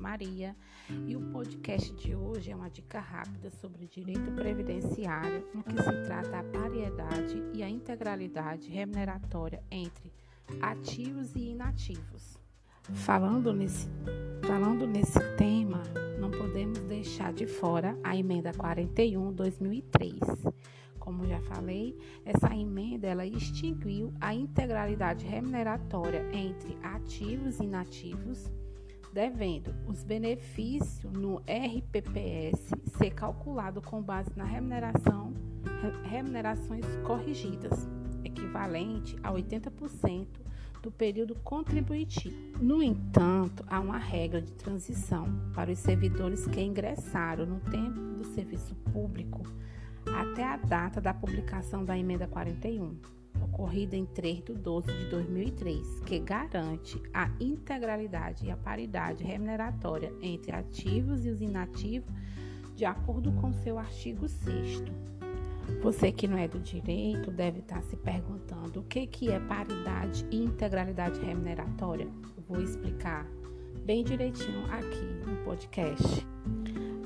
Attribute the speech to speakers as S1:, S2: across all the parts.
S1: Maria, e o podcast de hoje é uma dica rápida sobre direito previdenciário, no que se trata a paridade e a integralidade remuneratória entre ativos e inativos. Falando nesse, falando nesse tema, não podemos deixar de fora a emenda 41 2003 como já falei, essa emenda ela extinguiu a integralidade remuneratória entre ativos e inativos, devendo os benefícios no RPPS ser calculado com base na remuneração remunerações corrigidas, equivalente a 80% do período contributivo. No entanto, há uma regra de transição para os servidores que ingressaram no tempo do serviço público até a data da publicação da emenda 41, ocorrida em 3 de 12 de 2003, que garante a integralidade e a paridade remuneratória entre ativos e os inativos, de acordo com seu artigo 6 você que não é do direito deve estar se perguntando o que, que é paridade e integralidade remuneratória. vou explicar bem direitinho aqui no podcast.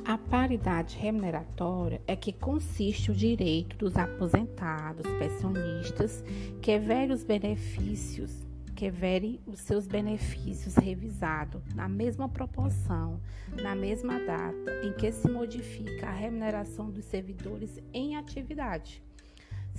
S1: A paridade remuneratória é que consiste o direito dos aposentados, pensionistas, que verem os benefícios, que verem os seus benefícios revisados na mesma proporção, na mesma data em que se modifica a remuneração dos servidores em atividade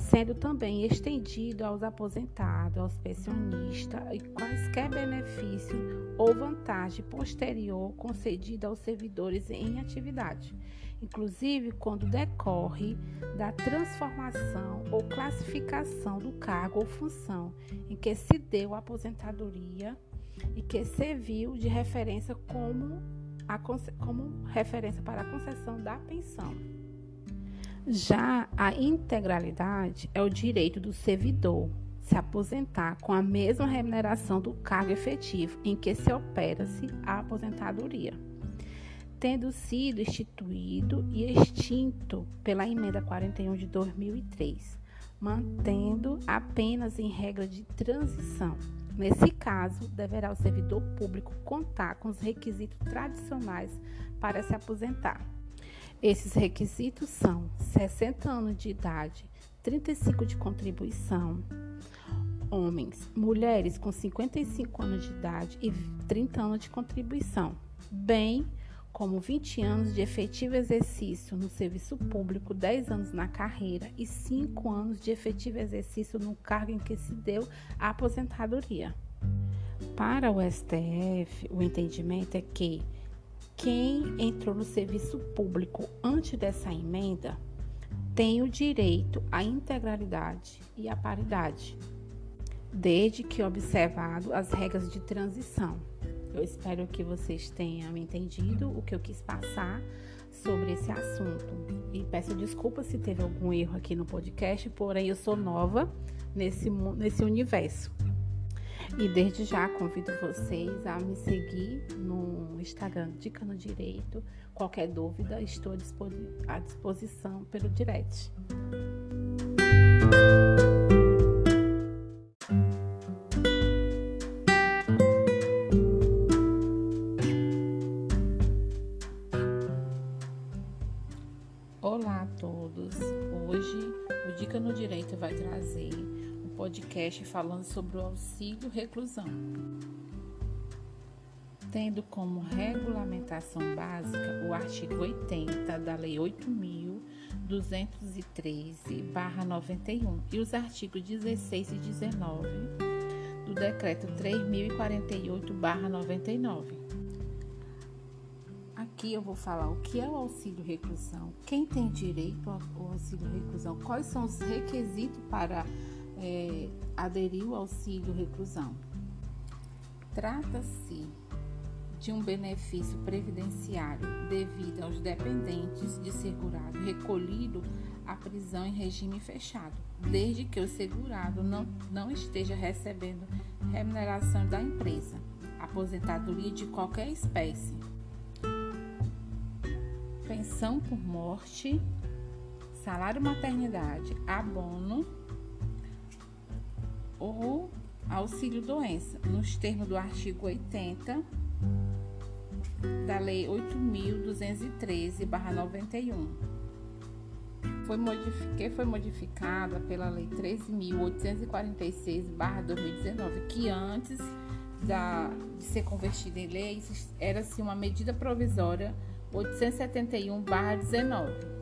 S1: sendo também estendido aos aposentados, aos pensionistas e quaisquer benefício ou vantagem posterior concedida aos servidores em atividade, inclusive quando decorre da transformação ou classificação do cargo ou função em que se deu a aposentadoria e que serviu de referência como, a, como referência para a concessão da pensão. Já a integralidade é o direito do servidor se aposentar com a mesma remuneração do cargo efetivo em que se opera-se a aposentadoria, tendo sido instituído e extinto pela emenda 41 de 2003, mantendo apenas em regra de transição. Nesse caso, deverá o servidor público contar com os requisitos tradicionais para se aposentar esses requisitos são 60 anos de idade, 35 de contribuição, homens, mulheres com 55 anos de idade e 30 anos de contribuição, bem como 20 anos de efetivo exercício no serviço público, 10 anos na carreira e 5 anos de efetivo exercício no cargo em que se deu a aposentadoria. Para o STF, o entendimento é que quem entrou no serviço público antes dessa emenda tem o direito à integralidade e à paridade, desde que observado as regras de transição. Eu espero que vocês tenham entendido o que eu quis passar sobre esse assunto. E peço desculpas se teve algum erro aqui no podcast, porém eu sou nova nesse, nesse universo. E desde já convido vocês a me seguir no Instagram Dica no Direito. Qualquer dúvida, estou à disposição pelo direct. Olá a todos! Hoje o Dica no Direito vai trazer podcast falando sobre o auxílio reclusão, tendo como regulamentação básica o artigo 80 da Lei 8.213/91 e os artigos 16 e 19 do Decreto 3.048/99. Aqui eu vou falar o que é o auxílio reclusão, quem tem direito ao auxílio reclusão, quais são os requisitos para é, aderiu ao auxílio reclusão. Trata-se de um benefício previdenciário devido aos dependentes de segurado recolhido à prisão em regime fechado, desde que o segurado não, não esteja recebendo remuneração da empresa, aposentadoria de qualquer espécie, pensão por morte, salário maternidade, abono ou auxílio doença, nos termos do artigo 80 da Lei 8.213/91. Foi que foi modificada pela Lei 13.846/2019, que antes da, de ser convertida em lei era assim, uma medida provisória 871/19.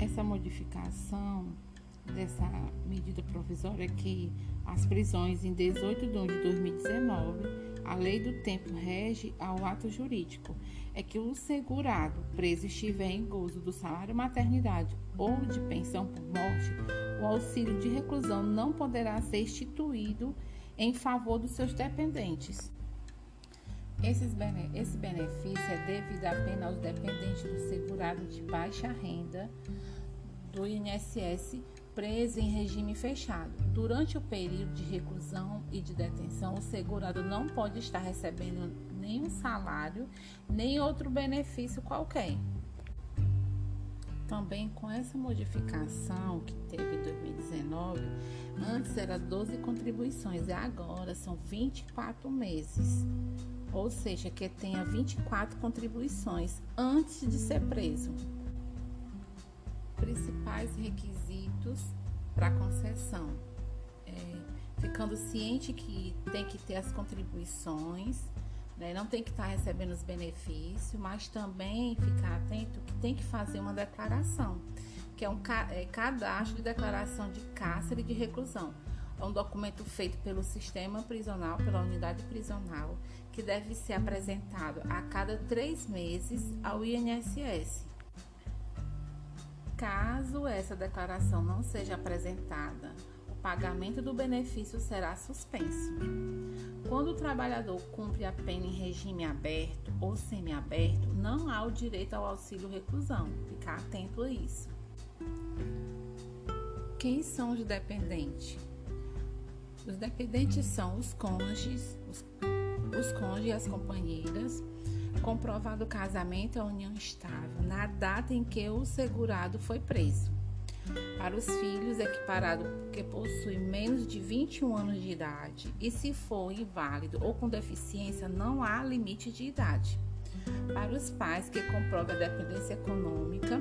S1: Essa modificação dessa medida provisória que as prisões em 18 de 1 de 2019, a lei do tempo rege ao ato jurídico. É que o segurado preso estiver em gozo do salário maternidade ou de pensão por morte, o auxílio de reclusão não poderá ser instituído em favor dos seus dependentes. Esse benefício é devido apenas aos dependentes do segurado de baixa renda do INSS preso em regime fechado. Durante o período de reclusão e de detenção, o segurado não pode estar recebendo nenhum salário, nem outro benefício qualquer. Também com essa modificação que teve em 2019, antes era 12 contribuições e agora são 24 meses. Ou seja, que tenha 24 contribuições antes de ser preso principais requisitos para concessão. É, ficando ciente que tem que ter as contribuições, né, não tem que estar tá recebendo os benefícios, mas também ficar atento que tem que fazer uma declaração, que é um é, cadastro de declaração de cárcere e de reclusão. É um documento feito pelo sistema prisional, pela unidade prisional, que deve ser apresentado a cada três meses ao INSS. Caso essa declaração não seja apresentada, o pagamento do benefício será suspenso. Quando o trabalhador cumpre a pena em regime aberto ou semiaberto, não há o direito ao auxílio reclusão. Ficar atento a isso. Quem são os dependentes? Os dependentes são os cônjuges, os, os cônjuges e as companheiras comprovado o casamento a união estável na data em que o segurado foi preso. Para os filhos, equiparado que possui menos de 21 anos de idade e se for inválido ou com deficiência, não há limite de idade. Para os pais que comprovam a dependência econômica,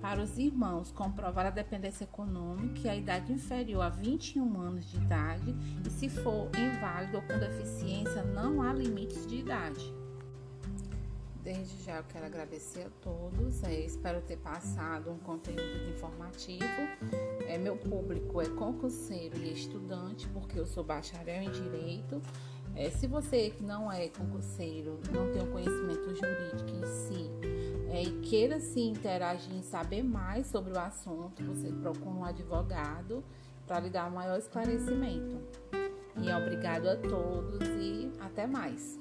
S1: para os irmãos, comprovar a dependência econômica e a idade inferior a 21 anos de idade, e se for inválido ou com deficiência, não há limites de idade. Desde já eu quero agradecer a todos. É, espero ter passado um conteúdo informativo. É, meu público é concurseiro e estudante, porque eu sou bacharel em Direito. É, se você que não é concurseiro, não tem o conhecimento jurídico em si, é, e queira se interagir em saber mais sobre o assunto, você procura um advogado para lhe dar maior esclarecimento. E obrigado a todos e até mais.